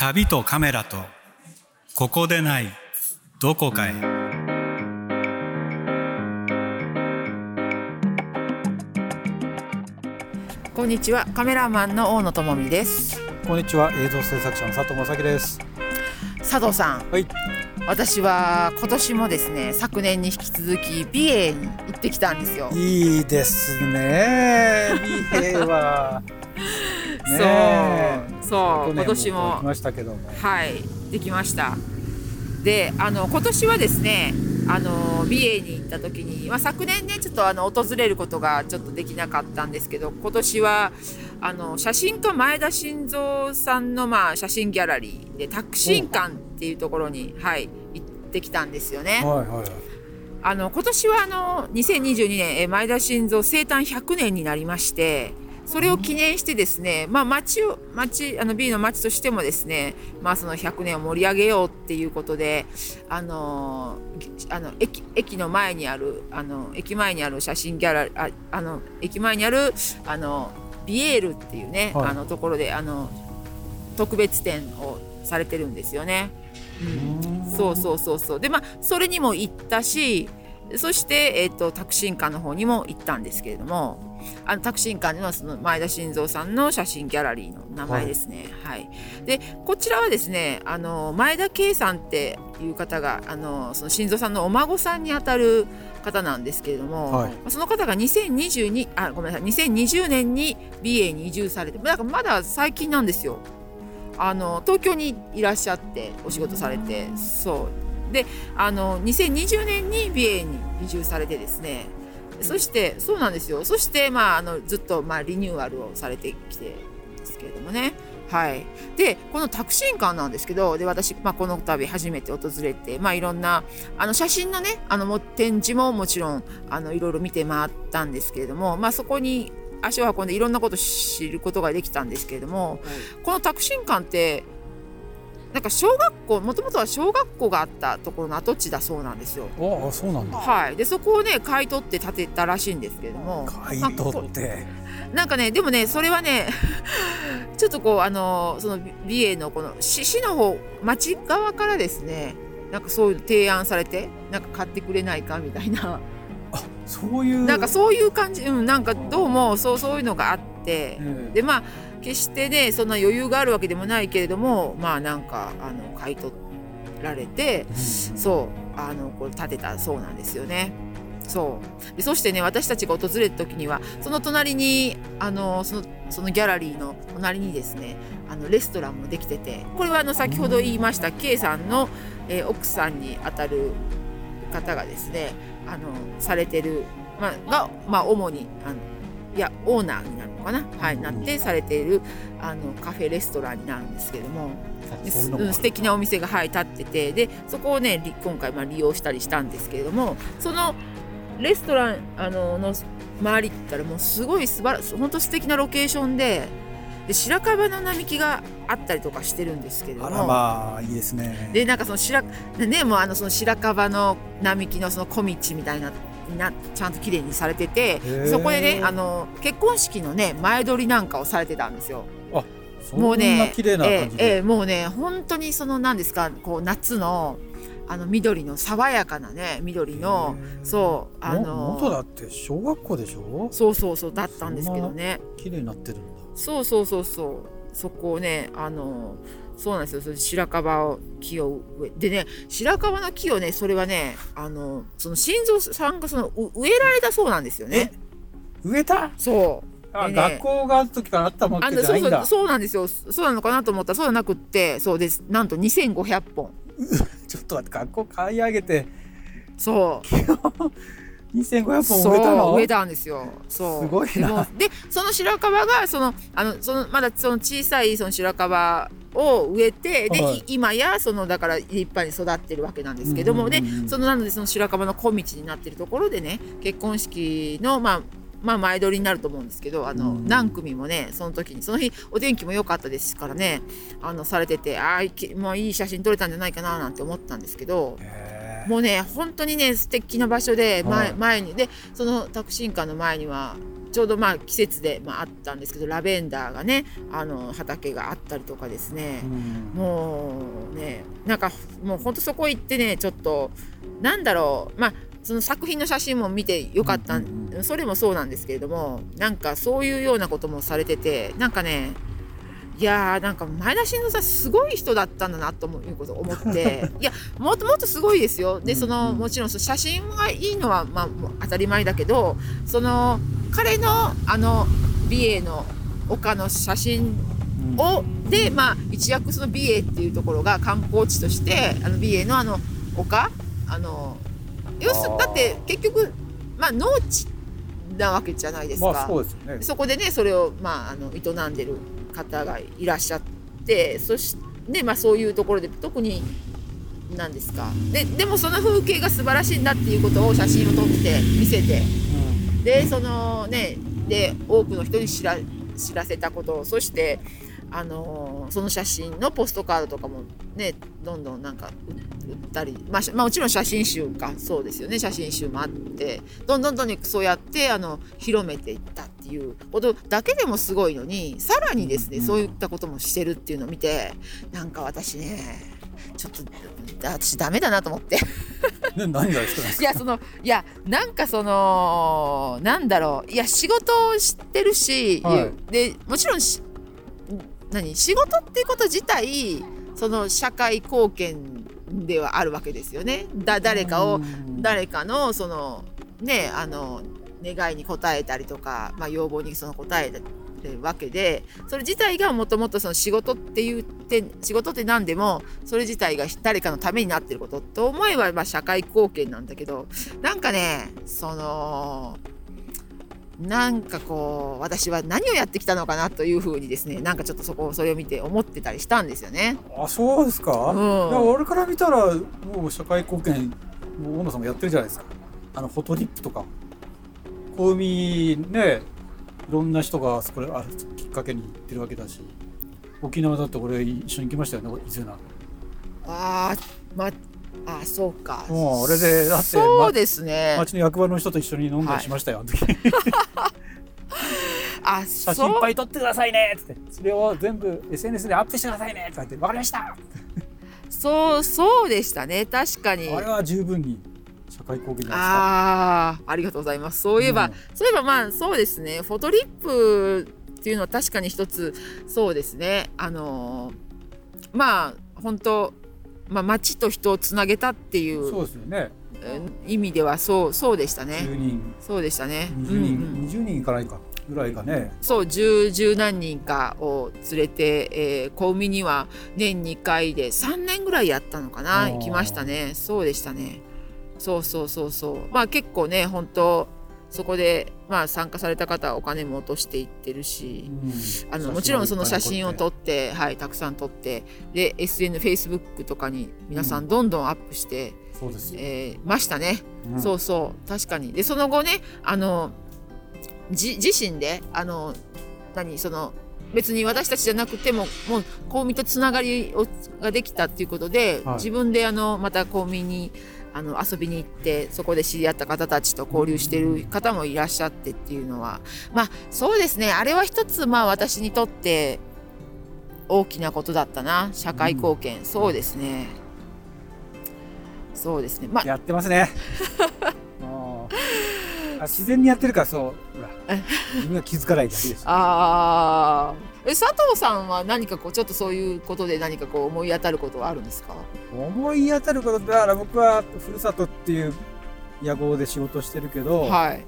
旅とカメラとここでないどこかへ。こんにちはカメラマンの大野智美です。こんにちは映像制作者の佐藤正樹です。佐藤さん。はい。私は今年もですね昨年に引き続き美瑛に行ってきたんですよ。いいですね美瑛は。ねそうそう今年も。きましたけども。はいできました。であの今年はですねあの美瑛に行った時に、まあ、昨年ねちょっとあの訪れることがちょっとできなかったんですけど今年はあの写真家前田晋三さんの、まあ、写真ギャラリーでタクシン館っていうところに、はい、行ってきたんですよね。はいはいはい。あの今年はあの2022年えー前田晋三生誕100年になりましてそれを記念してですね、まあ、町を町あの B の町としてもですね、まあ、その100年を盛り上げようっていうことであのぎあの駅駅の前にあるあの駅前にある写真ギャラリーああの駅前にあるあのビエールっていうね、はい。あのところであの特別展をされてるんですよね。うん。そうそうそうそう。でまあそれにも行ったしそして、えっとタクシン館の方にも行ったんですけれどもあのタクシン館のその前田晋三さんの写真ギャラリーの名前ですね。はい。でこちらはですねあの前田圭さんっていう方があのその晋三さんのお孫さんにあたる方なんですけれども、はい。その方が2022あごめんなさい2020年に美瑛に移住されてだからまだ最近なんですよ。あの東京にいらっしゃってお仕事されてそう。であの2020年に美瑛に移住されてですねそしてそうなんですよ。そして、まあ、あのずっと、まあ、リニューアルをされてきてですけれどもね。はい、でこのタクシン館なんですけどで私、まあ、この度初めて訪れて、まあ、いろんなあの写真のねあのも展示ももちろんあのいろいろ見て回ったんですけれども、まあ、そこに足を運んでいろんなことを知ることができたんですけれども、このタクシン館ってなんか小学校もともとは小学校があったところの跡地だそうなんですよ。ああそうなんだ。はい、でそこをね買い取って建てたらしいんですけれども。買い取って。なんかねでもねそれはね ちょっとこうあのその美瑛のこの市市の方町側からですねなんかそういう提案されてなんか買ってくれないかみたいな。あそういう。なんかそういう感じ、うん、なんかどうもそうそういうのがあって。ええ。でまあ決してねそんな余裕があるわけでもないけれどもまあなんかあの買い取られてうんそうあのこれ建てたそうなんですよね。そうでそしてね私たちが訪れた時にはその隣にあのそのそのギャラリーの隣にですねあのレストランもできててこれはあの先ほど言いました K さんの、えー奥さんにあたる方がですねあのされてる、まあ、が、まあ、主にあのいやオーナーになるのかな、はい、なってされているあのカフェレストランになるんですけども。でそういうのもうん素敵なお店が、はい、立ってて。でそこをねり今回まあ利用したりしたんですけれどもそのレストランあのの周りって言ったらもうすごい素晴らしい本当素敵なロケーションでで白樺の並木があったりとかしてるんですけれども。あらまあいいですね。でなんかその白でねもうあのその白樺の並木のその小道みたいななちゃんと綺麗にされててー。そこでねあの結婚式のね前撮りなんかをされてたんですよ。そもうんなねええええもうね本当にその何ですかこう夏のあの緑の爽やかなね緑のそうあもの元だって小学校でしょ？そうそうそうだったんですけどね。綺麗になってるんだ。そうそうそうそう。そこをねあのそうなんですよ。それで白樺を木を植えでね白樺の木をねそれはねあのその心臓さんがそのう植えられたそうなんですよね。植えた？そう。ね学校がある時からあったわあのそうそうけじゃないんだ。そうなんですよ。そうなのかなと思った。らそうじゃなくってそうです。なんと2500本。ちょっと待って学校買い上げて。そう2500そう。本植えたの？植えたんですよ。そう。すごいな。でその白樺がそのあのそのまだその小さいその白樺を植えてで、はい。い今やそのだから立派に育ってるわけなんですけども、うんうんうんうん。でそのなのでその白樺の小道になってるところでね結婚式のまあまあ前撮りになると思うんですけどあの、うん何組もねその時にその日お天気も良かったですからねあのされててああいけもういい写真撮れたんじゃないかななんて思ったんですけど。へもうね本当にね素敵な場所で前,、はい。前にでそのタクシーカーの前にはちょうどまあ季節で、まあ、あったんですけどラベンダーがねあの畑があったりとかですね、うん。もうねなんかもうほんとそこ行ってねちょっとなんだろうまあその作品の写真も見てよかった、それもそうなんですけれどもなんかそういうようなこともされててなんかねいやーなんか前田慎三さんすごい人だったんだなということを思って。いやもっともっとすごいですよ。でその、もちろんその写真がいいのは、まあ、当たり前だけどその彼のあの美瑛の丘の写真うん。をでまあ一躍その美瑛っていうところが観光地としてあの美瑛のあの丘？あの要するだって結局まあ農地なわけじゃないですか。まあそうですよね。そこでねそれを、まあ、あの営んでる方がいらっしゃってそして、まあ、そういうところで特に何ですか。ででもその風景が素晴らしいんだっていうことを写真を撮って見せてでそのねで多くの人に知ら知らせたことそしてあのその写真のポストカードとかもねどんどんなんか売売ったり、まあ、しまあもちろん写真集かそうですよね。写真集もあってどんどんどんどんそうやってあの広めていった。っていうことだけでもすごいのにさらにですね、うんそういったこともしてるっていうのを見てなんか私ねちょっと私ダメだなと思って。ね何がですか？いやそのいやなんかそのなんだろう。いや仕事をしてるし、はでもちろんし何仕事っていうこと自体その社会貢献ではあるわけですよね。だ誰かをうん。誰かのそのねあの願いに応えたりとか、まあ、要望にその応えるわけでそれ自体がもともとその仕事って言って仕事って何でもそれ自体が誰かのためになってることと思えばまあ社会貢献なんだけどなんかねそのなんかこう私は何をやってきたのかなというふうにですねなんかちょっとそこそれを見て思ってたりしたんですよね。あそうですか、うん。いや俺から見たらもう社会貢献もう大野さんもやってるじゃないですか。あのフォトリップとか小海ねいろんな人がそこであるきっかけに行ってるわけだし沖縄だって俺一緒に行きましたよね伊勢名あーまあそうか。もうあれでだってそうですね。町の役場の人と一緒に飲んだりしましたよ、あの時。あ写真いっぱい撮ってくださいねっつって。それを全部 SNS でアップしてくださいねとか言って分かりました。そうそうでしたね確かに。あれは十分に社会貢献じゃないああありがとうございます。そういえば、うん。そういえばまあそうですね。フォトリップっていうのは確かに一つそうですね。あのーまあ本当まあ街と人をつなげたっていですかそううですよね。えー意味ではそうそうでしたね。10人。そうでしたね。20人、うんうん20人いかないかぐらいがね。そう十十何人かを連れて、えー、小海には年2回で3年ぐらいやったのかな。行きましたね。そうでしたねそうそうそうそう。まあ結構ね本当そこで、まあ、参加された方はお金も落としていってるし、あのもちろんその写真を撮って、はい、たくさん撮ってで SN、Facebook とかに皆さんどんどんアップして、そうですよ、えーましたね。うん。そうそう。確かに。でその後ねあのじ自身であの何その別に私たちじゃなくてももう公民とつながりをができたっていうことで、はい。自分であのまた公民にあの遊びに行ってそこで知り合った方たちと交流している方もいらっしゃってっていうのはまあそうですね。あれは一つまあ私にとって大きなことだったな。社会貢献、そうですね。そうですね。まあやってますね。あ自然にやってるからそう。ほら 自分が気づかないだけですああ。え佐藤さんは何かこうちょっとそういうことで何かこう思い当たることはあるんですか？思い当たることだから僕はふるさとっていう野号で仕事してるけど、はい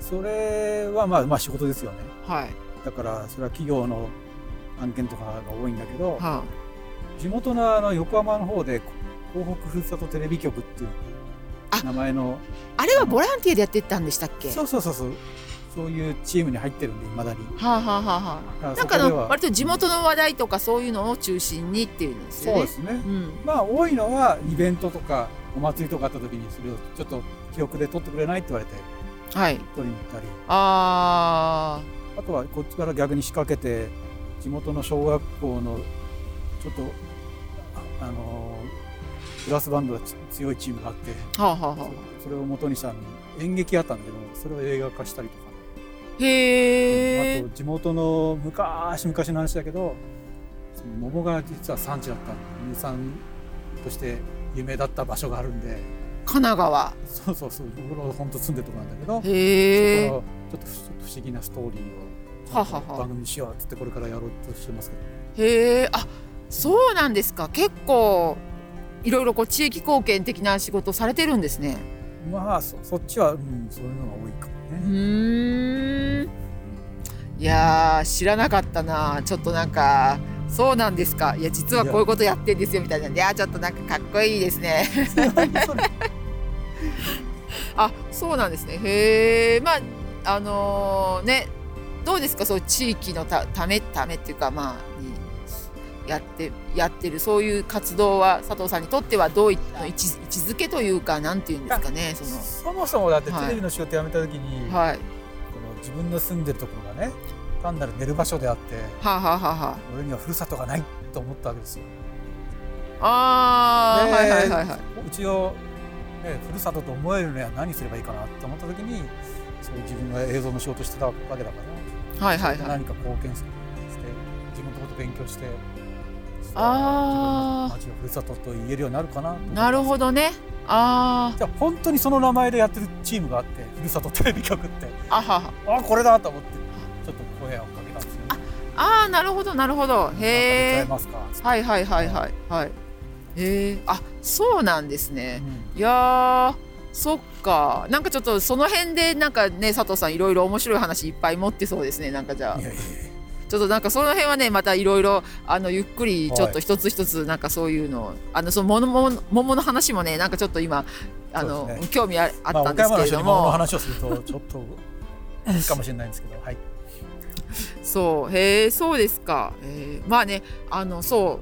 それはまあまあ仕事ですよねはいだからそれは企業の案件とかが多いんだけど、は地元のあの横浜の方で東北ふるさとテレビ局っていうあ名前のあ。あれはボランティアでやってたんでしたっけ？そうそうそうそうそういうチームに入ってるんでいまだに。はあ、はあはあなんかの割と地元の話題とかそういうのを中心にっていうんですよね。そうですね。うん。まあ多いのはイベントとかお祭りとかあった時にそれをちょっと記憶で撮ってくれないって言われてはい。撮りに行ったり。ああとはこっちから逆に仕掛けて地元の小学校のちょっとああのブラスバンドが強いチームがあってはあはあはあそれを元にした演劇あったんだけどそれを映画化したりとか、へえあと地元の昔々の話だけどその桃が実は産地だった。名産として有名だった場所があるんで。神奈川。そうそうそう。僕ら本当住んでるとこなんだけどへえそこはちょっと不思議なストーリーを番組にしようっつってこれからやろうとしてますけど。へえあそうなんですか。結構いろいろこう地域貢献的な仕事されてるんですねまあそそっちは、うん、そういうのが多いかもうね。いやー知らなかったな。ちょっとなんかそうなんですか。いや実はこういうことやってんですよみたいな。んでいやちょっとなんかかっこいいですね。あそうなんですね。へえまああのーねどうですか？そう地域のたためためっていうかまあにやってやってるそういう活動は佐藤さんにとってはどういった位置位置づけというかなんていうんですかねそそもそもだってはい。テレビの仕事辞めた時に、のはい。この自分の住んでるところがね単なる寝る場所であってはあ、はあはあは俺にはふるさとがないと思ったわけですよ。あ、あはいはいはいはい。うちを、ね、ふるさとと思えるには何すればいいかなと思った時にそういう自分が映像の仕事してたわけだから、はいはいはい。何か貢献して自分のこと勉強してあー。自分の町をふるさとと言えるようになるかななるほどね。あじゃあ本当にその名前でやってるチームがあってふるさとテレビ局って。ーあはは。あこれだと思ってちょっと声をかけたんですよ、ね。あーなるほどなるほど。へえはいはいはいはいはい。へえあそうなんですね。うん。いやーそっか。なんかちょっとその辺でなんかね佐藤さんいろいろ面白い話いっぱい持ってそうですね。なんかじゃあ。いやいやいやちょっとなんかその辺はねまたいろいろあのゆっくりちょっとはい一つ一つなんかそういうのあのその桃の桃の話もねなんかちょっと今あの、ね。興味ああまあ、ったんですけれど岡山の人に物のも、話をするとちょっとうんかもしれないんですけど、はい。そう。へえそうですか、えー。まあねあのそ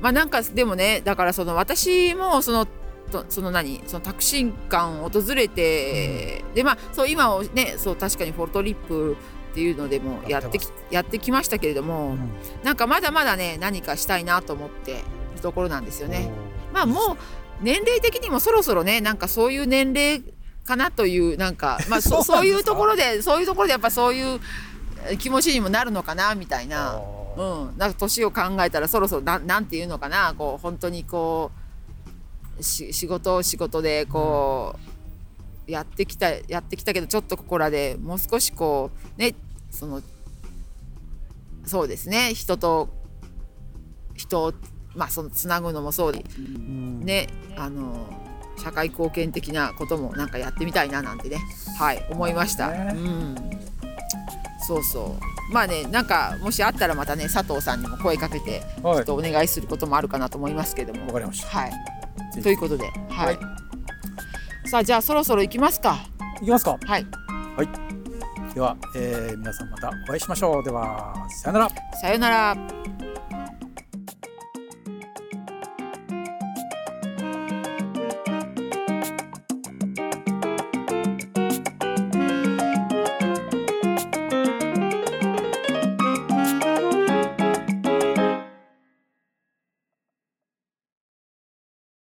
う。まあなんかでもねだからその私もそのとその何？そのタクシー館を訪れて、でまあそう今をねそう確かにフォルトリップっていうのでもやってきやってきましたけれども、うん。なんかまだまだね何かしたいなと思っているところなんですよね。まあもう年齢的にもそろそろねなんかそういう年齢かなというなんかまあそ そういうところでそういうところでやっぱそういうえ気持ちにもなるのかなみたいな。あうーん、なんか年を考えたらそろそろなんなんていうのかなこう本当にこうし仕事を仕事でこう、やってきたやってきたけどちょっとここらでもう少しこうねそのそうですね。人と人をまあそのつなぐのもそうでうん。ねあの社会貢献的なこともなんかやってみたいななんてねはい思いました。うん。そうそう。まあねなんかもしあったらまたね佐藤さんにも声かけてちょはいっとお願いすることもあるかなと思いますけども。わかりました。はい。ということではい、はい。さあじゃあそろそろ行きますか。いきますか。はいでは、えー皆さんまたお会いしましょう。では、さよなら。さよなら